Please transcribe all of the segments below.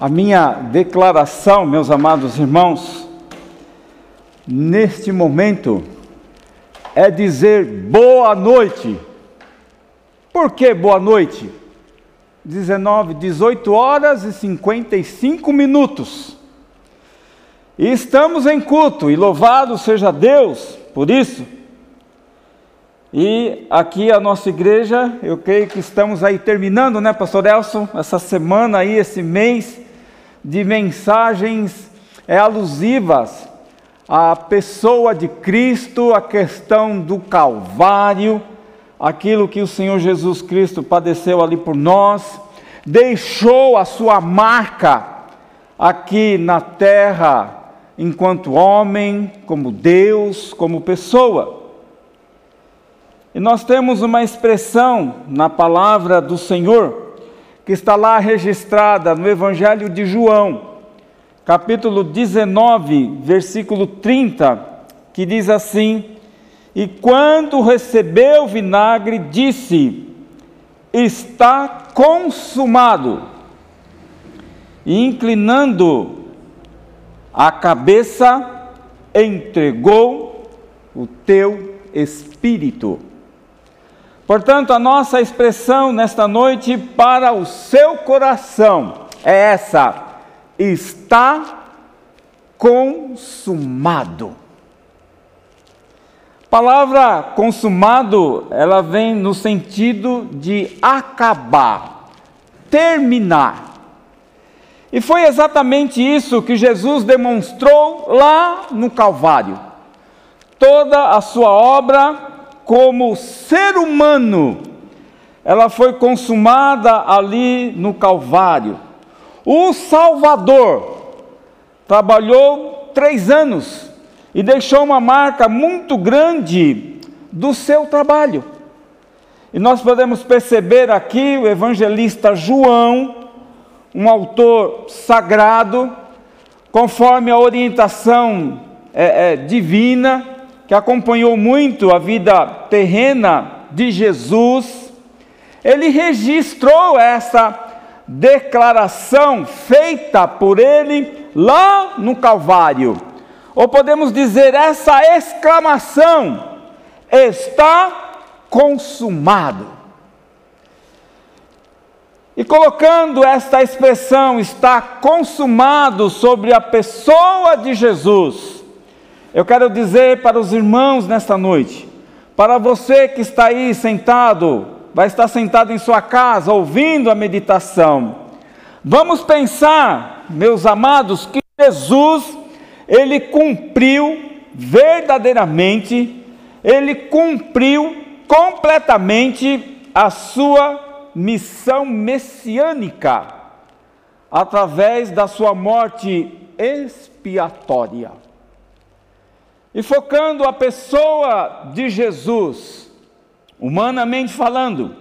A minha declaração, meus amados irmãos, neste momento, é dizer boa noite. Por que boa noite? 19, 18 horas e 55 minutos. E estamos em culto, e louvado seja Deus por isso. E aqui a nossa igreja, eu creio que estamos aí terminando, né, Pastor Elson, essa semana aí, esse mês de mensagens é, alusivas à pessoa de Cristo, a questão do Calvário, aquilo que o Senhor Jesus Cristo padeceu ali por nós, deixou a sua marca aqui na terra, enquanto homem, como Deus, como pessoa. E nós temos uma expressão na palavra do Senhor, que está lá registrada no Evangelho de João, capítulo 19, versículo 30, que diz assim: E quando recebeu o vinagre, disse: Está consumado. E inclinando a cabeça, entregou o teu espírito. Portanto, a nossa expressão nesta noite para o seu coração é essa: está consumado. Palavra consumado, ela vem no sentido de acabar, terminar. E foi exatamente isso que Jesus demonstrou lá no Calvário. Toda a sua obra como ser humano, ela foi consumada ali no Calvário. O Salvador trabalhou três anos e deixou uma marca muito grande do seu trabalho. E nós podemos perceber aqui o evangelista João, um autor sagrado, conforme a orientação é, é, divina, que acompanhou muito a vida terrena de Jesus, ele registrou essa declaração feita por ele lá no Calvário. Ou podemos dizer essa exclamação: está consumado. E colocando esta expressão está consumado sobre a pessoa de Jesus, eu quero dizer para os irmãos nesta noite, para você que está aí sentado, vai estar sentado em sua casa ouvindo a meditação. Vamos pensar, meus amados, que Jesus ele cumpriu verdadeiramente, ele cumpriu completamente a sua missão messiânica através da sua morte expiatória. E focando a pessoa de Jesus, humanamente falando,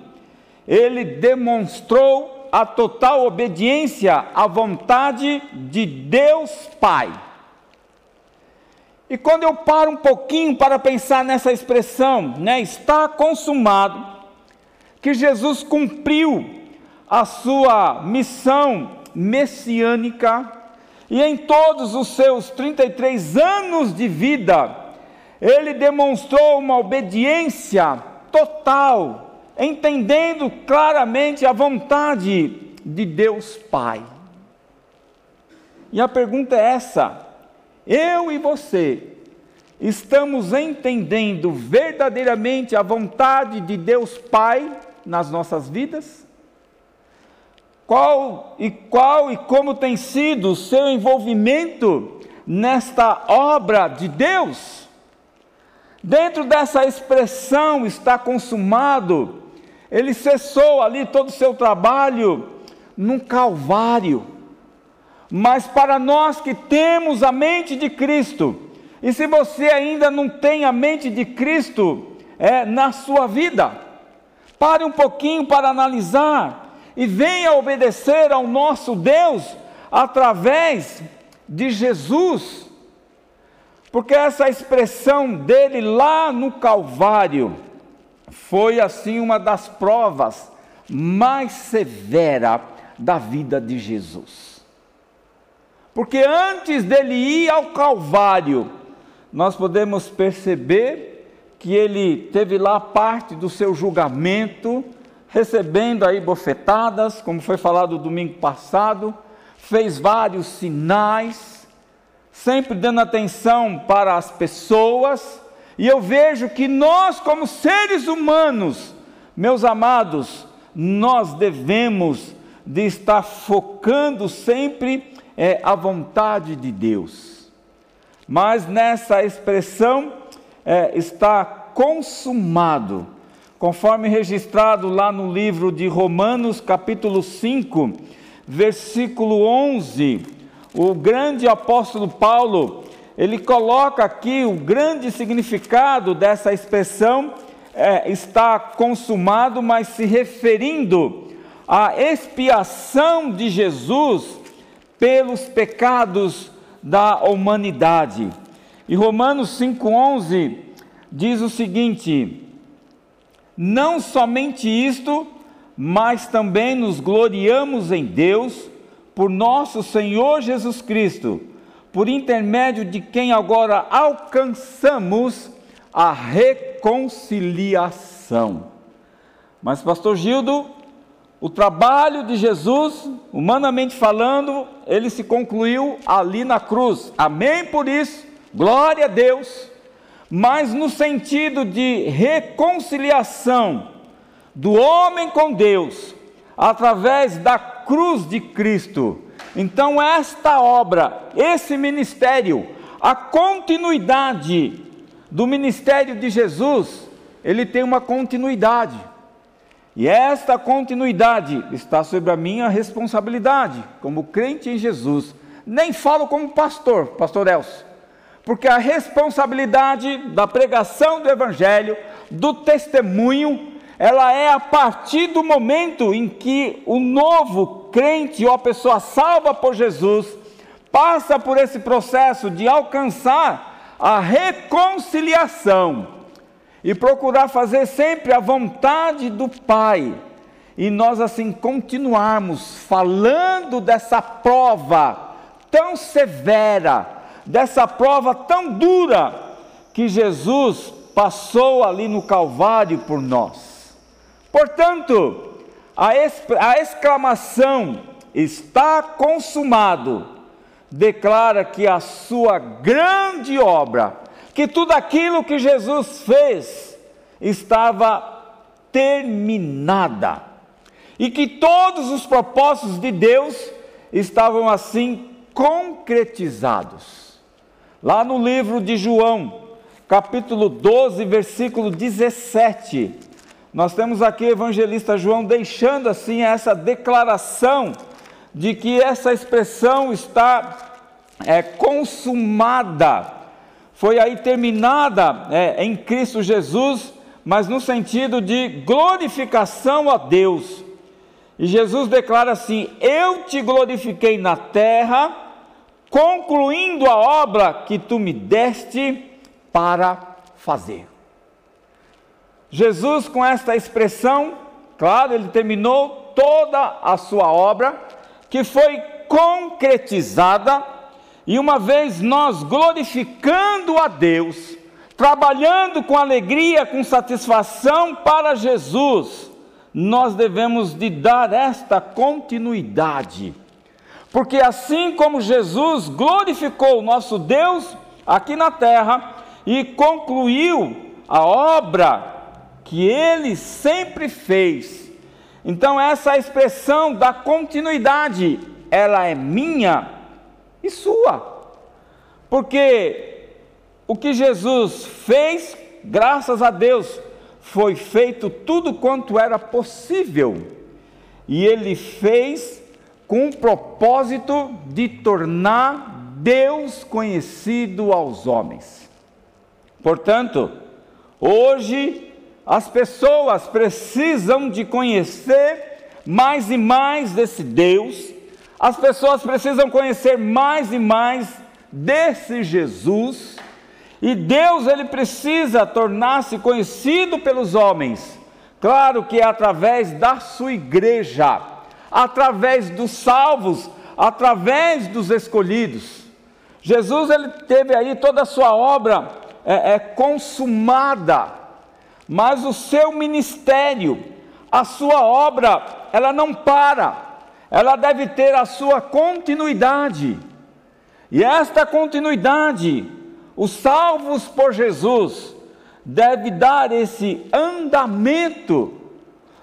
ele demonstrou a total obediência à vontade de Deus Pai. E quando eu paro um pouquinho para pensar nessa expressão, né, está consumado, que Jesus cumpriu a sua missão messiânica, e em todos os seus 33 anos de vida, ele demonstrou uma obediência total, entendendo claramente a vontade de Deus Pai. E a pergunta é essa: eu e você estamos entendendo verdadeiramente a vontade de Deus Pai nas nossas vidas? Qual e qual e como tem sido o seu envolvimento nesta obra de Deus? Dentro dessa expressão está consumado, ele cessou ali todo o seu trabalho no Calvário. Mas para nós que temos a mente de Cristo, e se você ainda não tem a mente de Cristo é, na sua vida, pare um pouquinho para analisar e venha obedecer ao nosso Deus através de Jesus. Porque essa expressão dele lá no Calvário foi assim uma das provas mais severa da vida de Jesus. porque antes dele ir ao Calvário, nós podemos perceber que ele teve lá parte do seu julgamento, recebendo aí bofetadas, como foi falado domingo passado, fez vários sinais, sempre dando atenção para as pessoas, e eu vejo que nós, como seres humanos, meus amados, nós devemos de estar focando sempre é, a vontade de Deus. Mas nessa expressão é, está consumado, conforme registrado lá no livro de Romanos, capítulo 5, versículo 11. O grande apóstolo Paulo, ele coloca aqui o grande significado dessa expressão, é, está consumado, mas se referindo a expiação de Jesus pelos pecados da humanidade. E Romanos 5,11 diz o seguinte: Não somente isto, mas também nos gloriamos em Deus, por nosso Senhor Jesus Cristo, por intermédio de quem agora alcançamos a reconciliação. Mas, Pastor Gildo, o trabalho de Jesus, humanamente falando, ele se concluiu ali na cruz. Amém por isso. Glória a Deus. Mas no sentido de reconciliação do homem com Deus, através da cruz de Cristo. Então, esta obra, esse ministério, a continuidade do ministério de Jesus, ele tem uma continuidade. E esta continuidade está sobre a minha responsabilidade, como crente em Jesus. Nem falo como pastor, pastor Elcio, porque a responsabilidade da pregação do Evangelho, do testemunho, ela é a partir do momento em que o novo crente ou a pessoa salva por Jesus passa por esse processo de alcançar a reconciliação e procurar fazer sempre a vontade do Pai. E nós assim continuarmos falando dessa prova tão severa, dessa prova tão dura que Jesus passou ali no Calvário por nós. Portanto, a, a exclamação está consumado declara que a sua grande obra que tudo aquilo que Jesus fez estava terminada e que todos os propósitos de Deus estavam assim concretizados. Lá no livro de João, capítulo 12, versículo 17, nós temos aqui o evangelista João deixando assim essa declaração de que essa expressão está é, consumada foi aí terminada é, em Cristo Jesus, mas no sentido de glorificação a Deus. E Jesus declara assim: Eu te glorifiquei na terra, concluindo a obra que tu me deste para fazer. Jesus, com esta expressão, claro, ele terminou toda a sua obra, que foi concretizada e uma vez nós glorificando a Deus, trabalhando com alegria, com satisfação para Jesus, nós devemos de dar esta continuidade. Porque assim como Jesus glorificou o nosso Deus aqui na terra e concluiu a obra que ele sempre fez. Então essa expressão da continuidade, ela é minha e sua. Porque o que Jesus fez, graças a Deus, foi feito tudo quanto era possível. E ele fez com o propósito de tornar Deus conhecido aos homens. Portanto, hoje as pessoas precisam de conhecer mais e mais desse Deus as pessoas precisam conhecer mais e mais desse Jesus, e Deus ele precisa tornar-se conhecido pelos homens. Claro que é através da sua igreja, através dos salvos, através dos escolhidos. Jesus ele teve aí toda a sua obra é, é, consumada, mas o seu ministério, a sua obra, ela não para, ela deve ter a sua continuidade. E esta continuidade, os salvos por Jesus, deve dar esse andamento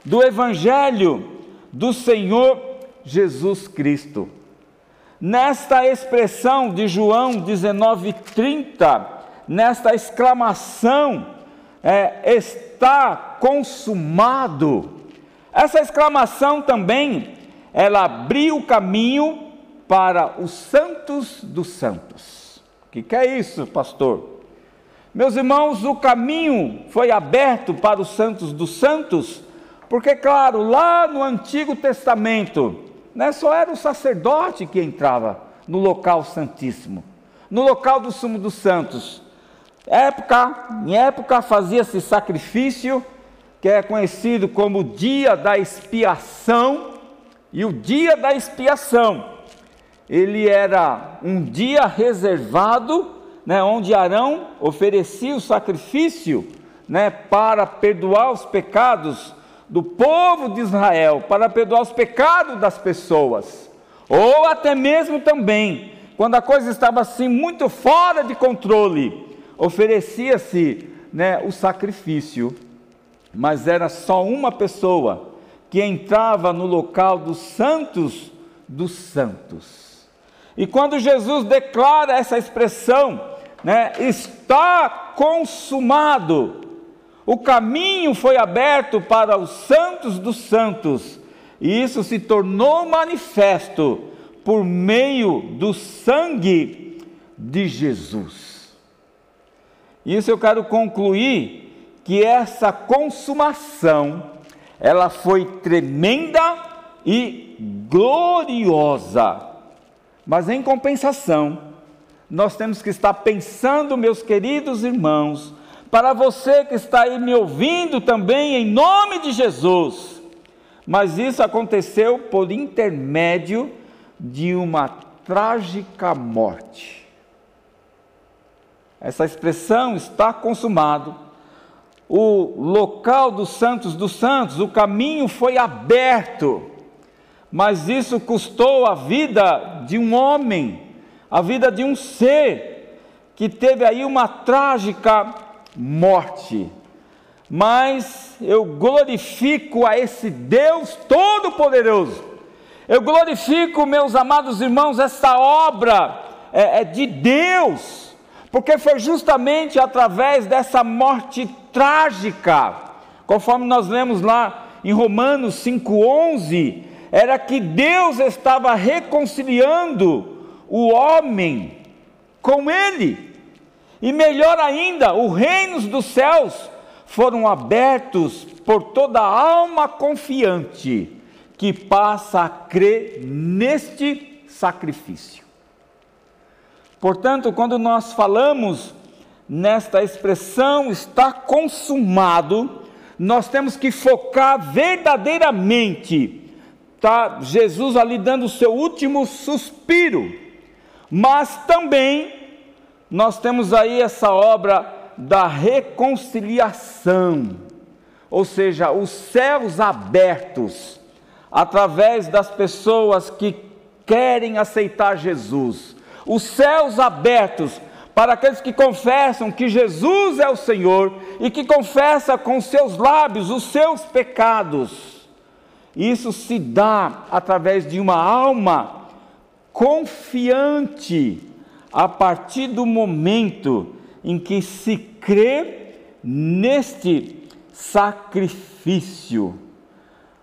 do Evangelho do Senhor Jesus Cristo. Nesta expressão de João 19:30, nesta exclamação, é, está consumado. Essa exclamação também, ela abriu o caminho para os santos dos santos. O que, que é isso, pastor? Meus irmãos, o caminho foi aberto para os santos dos santos, porque, claro, lá no Antigo Testamento, né, só era o sacerdote que entrava no local santíssimo, no local do sumo dos santos. Época, em época fazia-se sacrifício, que é conhecido como dia da expiação, e o dia da expiação, ele era um dia reservado né, onde Arão oferecia o sacrifício né, para perdoar os pecados do povo de Israel, para perdoar os pecados das pessoas, ou até mesmo também, quando a coisa estava assim muito fora de controle, oferecia-se né, o sacrifício, mas era só uma pessoa que entrava no local dos santos dos santos. E quando Jesus declara essa expressão, né, está consumado. O caminho foi aberto para os santos dos santos, e isso se tornou manifesto por meio do sangue de Jesus. Isso eu quero concluir que essa consumação, ela foi tremenda e gloriosa. Mas em compensação, nós temos que estar pensando, meus queridos irmãos, para você que está aí me ouvindo também, em nome de Jesus. Mas isso aconteceu por intermédio de uma trágica morte. Essa expressão está consumado. O local dos santos dos santos, o caminho foi aberto, mas isso custou a vida de um homem a vida de um ser que teve aí uma trágica morte. Mas eu glorifico a esse Deus Todo-Poderoso. Eu glorifico, meus amados irmãos, essa obra é, é de Deus, porque foi justamente através dessa morte trágica, conforme nós lemos lá em Romanos 5,11, era que Deus estava reconciliando o homem com ele. E melhor ainda, os reinos dos céus foram abertos por toda alma confiante que passa a crer neste sacrifício. Portanto, quando nós falamos nesta expressão está consumado, nós temos que focar verdadeiramente, tá? Jesus ali dando o seu último suspiro mas também nós temos aí essa obra da reconciliação, ou seja, os céus abertos através das pessoas que querem aceitar Jesus, os céus abertos para aqueles que confessam que Jesus é o Senhor e que confessa com seus lábios os seus pecados. Isso se dá através de uma alma confiante a partir do momento em que se crê neste sacrifício.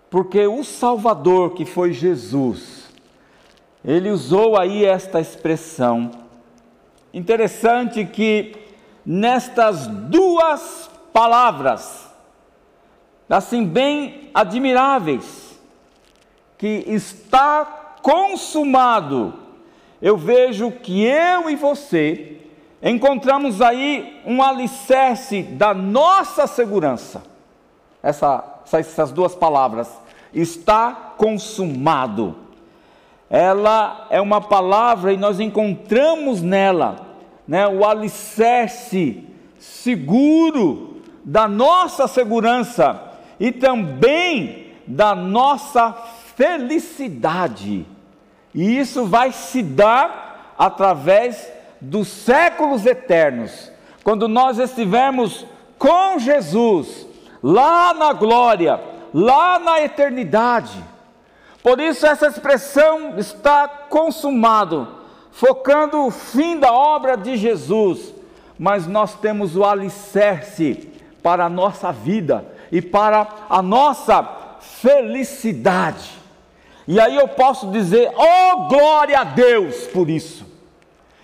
Porque o Salvador, que foi Jesus, ele usou aí esta expressão. Interessante que nestas duas palavras, assim bem admiráveis, que está consumado, eu vejo que eu e você encontramos aí um alicerce da nossa segurança. Essa, essas duas palavras, está consumado. ela é uma palavra e nós encontramos nela né, o alicerce seguro da nossa segurança e também da nossa felicidade. E isso vai se dar através dos séculos eternos, quando nós estivermos com Jesus, lá na glória, lá na eternidade. Por isso, essa expressão está consumado, focando o fim da obra de Jesus, mas nós temos o alicerce para a nossa vida e para a nossa felicidade. E aí eu posso dizer, oh glória a Deus por isso.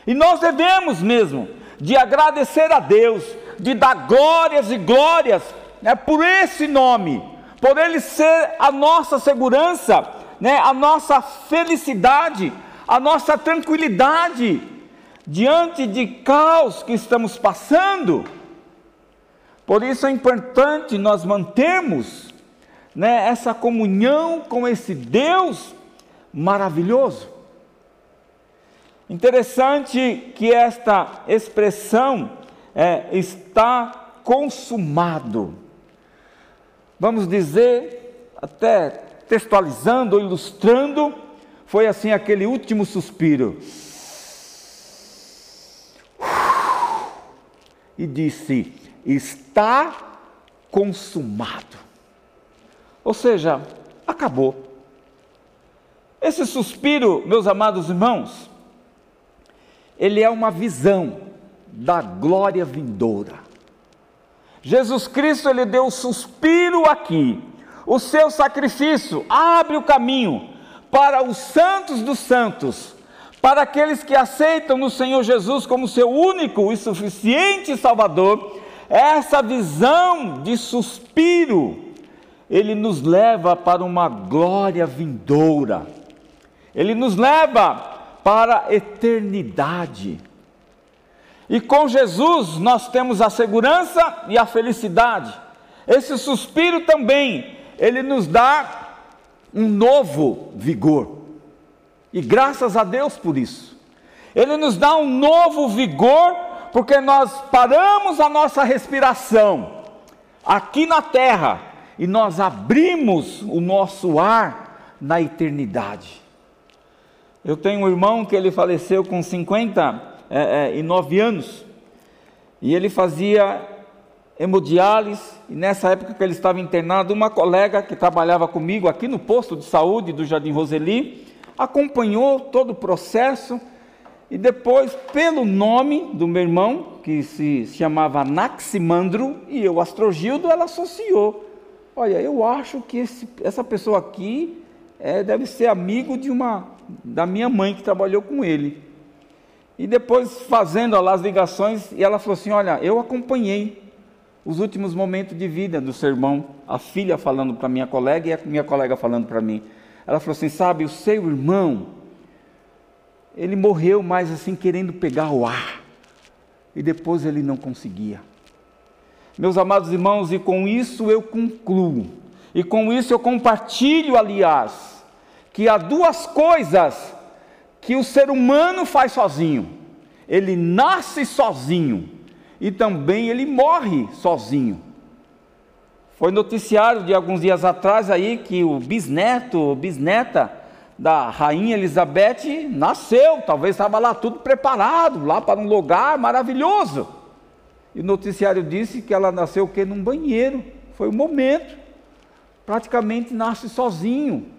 E nós devemos mesmo de agradecer a Deus, de dar glórias e glórias né, por esse nome, por ele ser a nossa segurança, né, a nossa felicidade, a nossa tranquilidade diante de caos que estamos passando. Por isso é importante nós mantermos né, essa comunhão com esse Deus maravilhoso. Interessante que esta expressão é, está consumado. Vamos dizer, até textualizando ilustrando, foi assim aquele último suspiro. E disse: está consumado. Ou seja, acabou. Esse suspiro, meus amados irmãos, ele é uma visão da glória vindoura. Jesus Cristo, ele deu o suspiro aqui, o seu sacrifício abre o caminho para os santos dos santos, para aqueles que aceitam no Senhor Jesus como seu único e suficiente Salvador essa visão de suspiro, ele nos leva para uma glória vindoura, ele nos leva para a eternidade. E com Jesus nós temos a segurança e a felicidade. Esse suspiro também, ele nos dá um novo vigor. E graças a Deus por isso. Ele nos dá um novo vigor porque nós paramos a nossa respiração aqui na terra e nós abrimos o nosso ar na eternidade. Eu tenho um irmão que ele faleceu com 59 é, é, anos e ele fazia hemodiálise e nessa época que ele estava internado, uma colega que trabalhava comigo aqui no posto de saúde do Jardim Roseli acompanhou todo o processo e depois, pelo nome do meu irmão, que se chamava Naximandro, e eu, Astrogildo, ela associou. Olha, eu acho que esse, essa pessoa aqui é, deve ser amigo de uma da minha mãe que trabalhou com ele. E depois, fazendo lá as ligações, e ela falou assim: Olha, eu acompanhei os últimos momentos de vida do seu irmão, a filha falando para minha colega e a minha colega falando para mim. Ela falou assim: Sabe, o seu irmão ele morreu mais assim querendo pegar o ar. E depois ele não conseguia. Meus amados irmãos, e com isso eu concluo. E com isso eu compartilho, aliás, que há duas coisas que o ser humano faz sozinho. Ele nasce sozinho e também ele morre sozinho. Foi noticiário de alguns dias atrás aí que o bisneto, bisneta da rainha Elizabeth nasceu, talvez estava lá tudo preparado, lá para um lugar maravilhoso. E o noticiário disse que ela nasceu o quê? Num banheiro. Foi o momento. Praticamente nasce sozinho.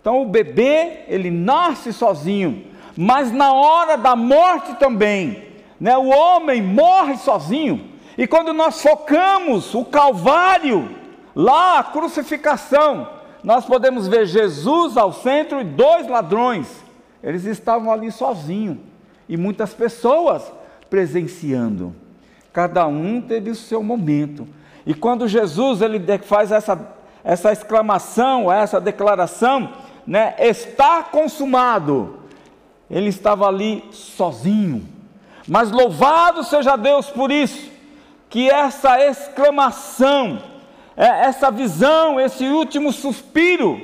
Então o bebê, ele nasce sozinho, mas na hora da morte também, né? O homem morre sozinho. E quando nós focamos o calvário, lá a crucificação, nós podemos ver Jesus ao centro e dois ladrões. Eles estavam ali sozinhos e muitas pessoas presenciando. Cada um teve o seu momento. E quando Jesus ele faz essa, essa exclamação, essa declaração, né, está consumado. Ele estava ali sozinho. Mas louvado seja Deus por isso, que essa exclamação é, essa visão, esse último suspiro,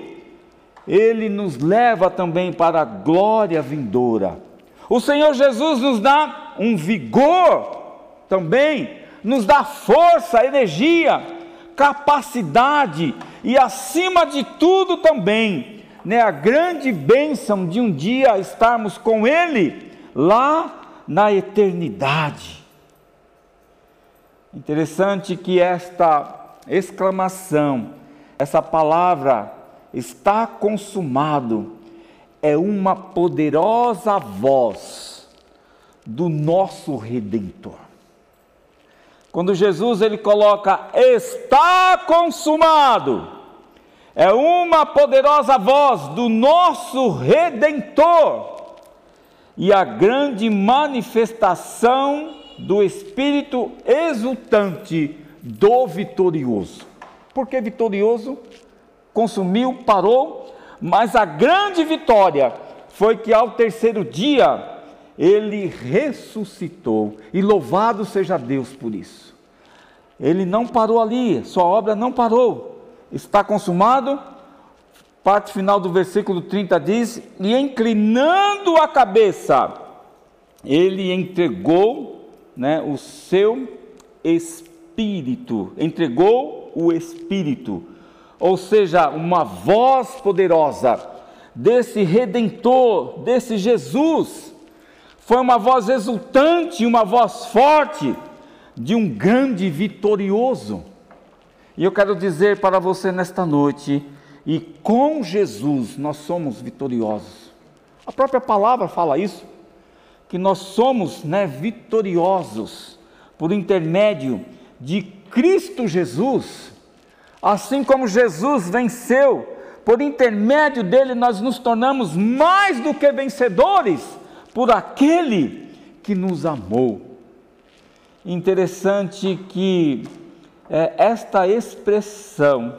ele nos leva também para a glória vindoura. O Senhor Jesus nos dá um vigor também, nos dá força, energia, capacidade e, acima de tudo, também, né, a grande bênção de um dia estarmos com Ele lá na eternidade. Interessante que esta exclamação, essa palavra está consumado, é uma poderosa voz do nosso redentor. Quando Jesus ele coloca está consumado, é uma poderosa voz do nosso redentor e a grande manifestação do espírito exultante do vitorioso. Por que vitorioso? Consumiu, parou, mas a grande vitória foi que ao terceiro dia ele ressuscitou, e louvado seja Deus por isso. Ele não parou ali, sua obra não parou, está consumado. Parte final do versículo 30 diz: E inclinando a cabeça, ele entregou né, o seu espírito, entregou o espírito, ou seja, uma voz poderosa desse redentor, desse Jesus foi uma voz exultante, uma voz forte de um grande vitorioso. E eu quero dizer para você nesta noite, e com Jesus nós somos vitoriosos. A própria palavra fala isso, que nós somos, né, vitoriosos por intermédio de Cristo Jesus. Assim como Jesus venceu, por intermédio dele nós nos tornamos mais do que vencedores por aquele que nos amou. Interessante que é, esta expressão,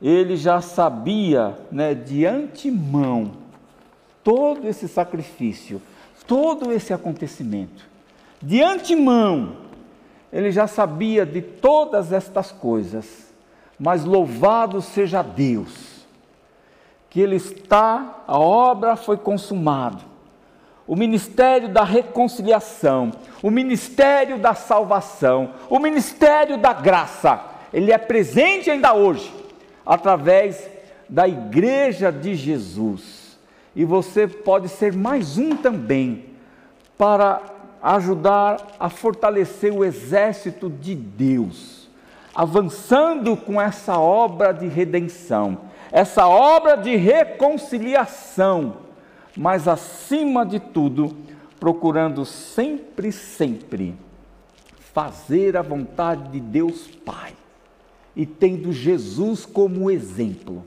ele já sabia né, de antemão todo esse sacrifício, todo esse acontecimento. De antemão, ele já sabia de todas estas coisas, mas louvado seja Deus, que ele está, a obra foi consumada o ministério da reconciliação, o ministério da salvação, o ministério da graça, ele é presente ainda hoje, através da igreja de Jesus. E você pode ser mais um também, para ajudar a fortalecer o exército de Deus, avançando com essa obra de redenção, essa obra de reconciliação mas acima de tudo, procurando sempre, sempre fazer a vontade de Deus Pai e tendo Jesus como exemplo,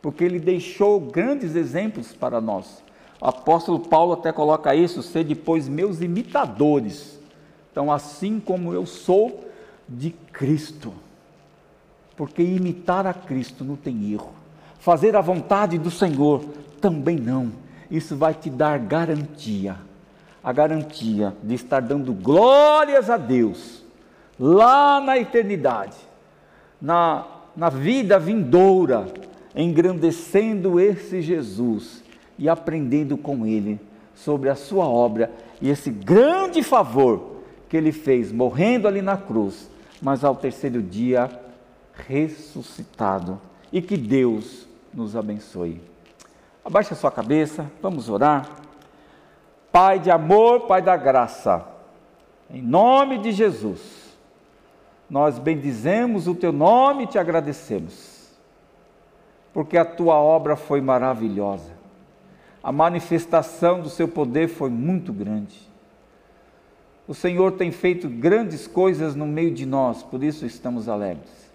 porque ele deixou grandes exemplos para nós. O apóstolo Paulo até coloca isso: ser depois meus imitadores. Então, assim como eu sou de Cristo, porque imitar a Cristo não tem erro, fazer a vontade do Senhor também não isso vai te dar garantia, a garantia de estar dando glórias a Deus lá na eternidade, na, na vida vindoura, engrandecendo esse Jesus e aprendendo com ele sobre a sua obra e esse grande favor que ele fez, morrendo ali na cruz, mas ao terceiro dia ressuscitado. E que Deus nos abençoe. Abaixe a sua cabeça, vamos orar. Pai de amor, Pai da graça, em nome de Jesus, nós bendizemos o teu nome e te agradecemos, porque a tua obra foi maravilhosa, a manifestação do seu poder foi muito grande. O Senhor tem feito grandes coisas no meio de nós, por isso estamos alegres.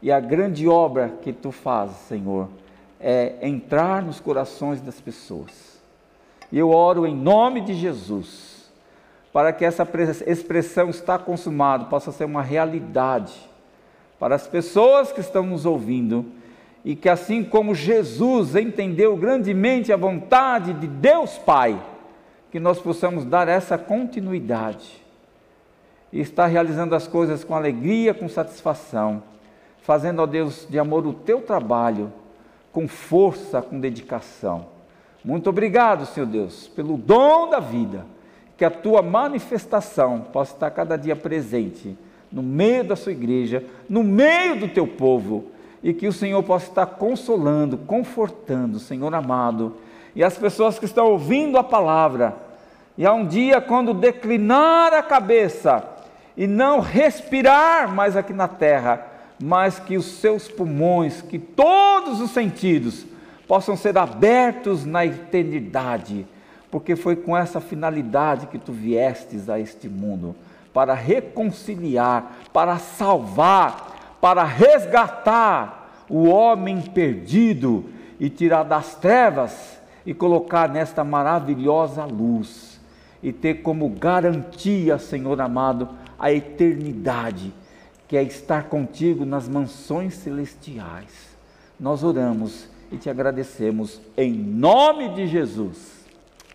E a grande obra que tu fazes, Senhor, é entrar nos corações das pessoas. E eu oro em nome de Jesus, para que essa expressão está consumado possa ser uma realidade para as pessoas que estão nos ouvindo e que assim como Jesus entendeu grandemente a vontade de Deus Pai, que nós possamos dar essa continuidade e estar realizando as coisas com alegria, com satisfação, fazendo, ó Deus, de amor o teu trabalho com força, com dedicação. Muito obrigado, Senhor Deus, pelo dom da vida, que a tua manifestação possa estar cada dia presente no meio da sua igreja, no meio do teu povo, e que o Senhor possa estar consolando, confortando, Senhor amado, e as pessoas que estão ouvindo a palavra, e há um dia quando declinar a cabeça e não respirar mais aqui na terra, mas que os seus pulmões, que todos os sentidos possam ser abertos na eternidade, porque foi com essa finalidade que tu viestes a este mundo para reconciliar, para salvar, para resgatar o homem perdido e tirar das trevas e colocar nesta maravilhosa luz e ter como garantia, Senhor amado, a eternidade, que é estar contigo nas mansões celestiais. Nós oramos e te agradecemos em nome de Jesus.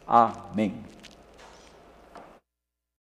Amém.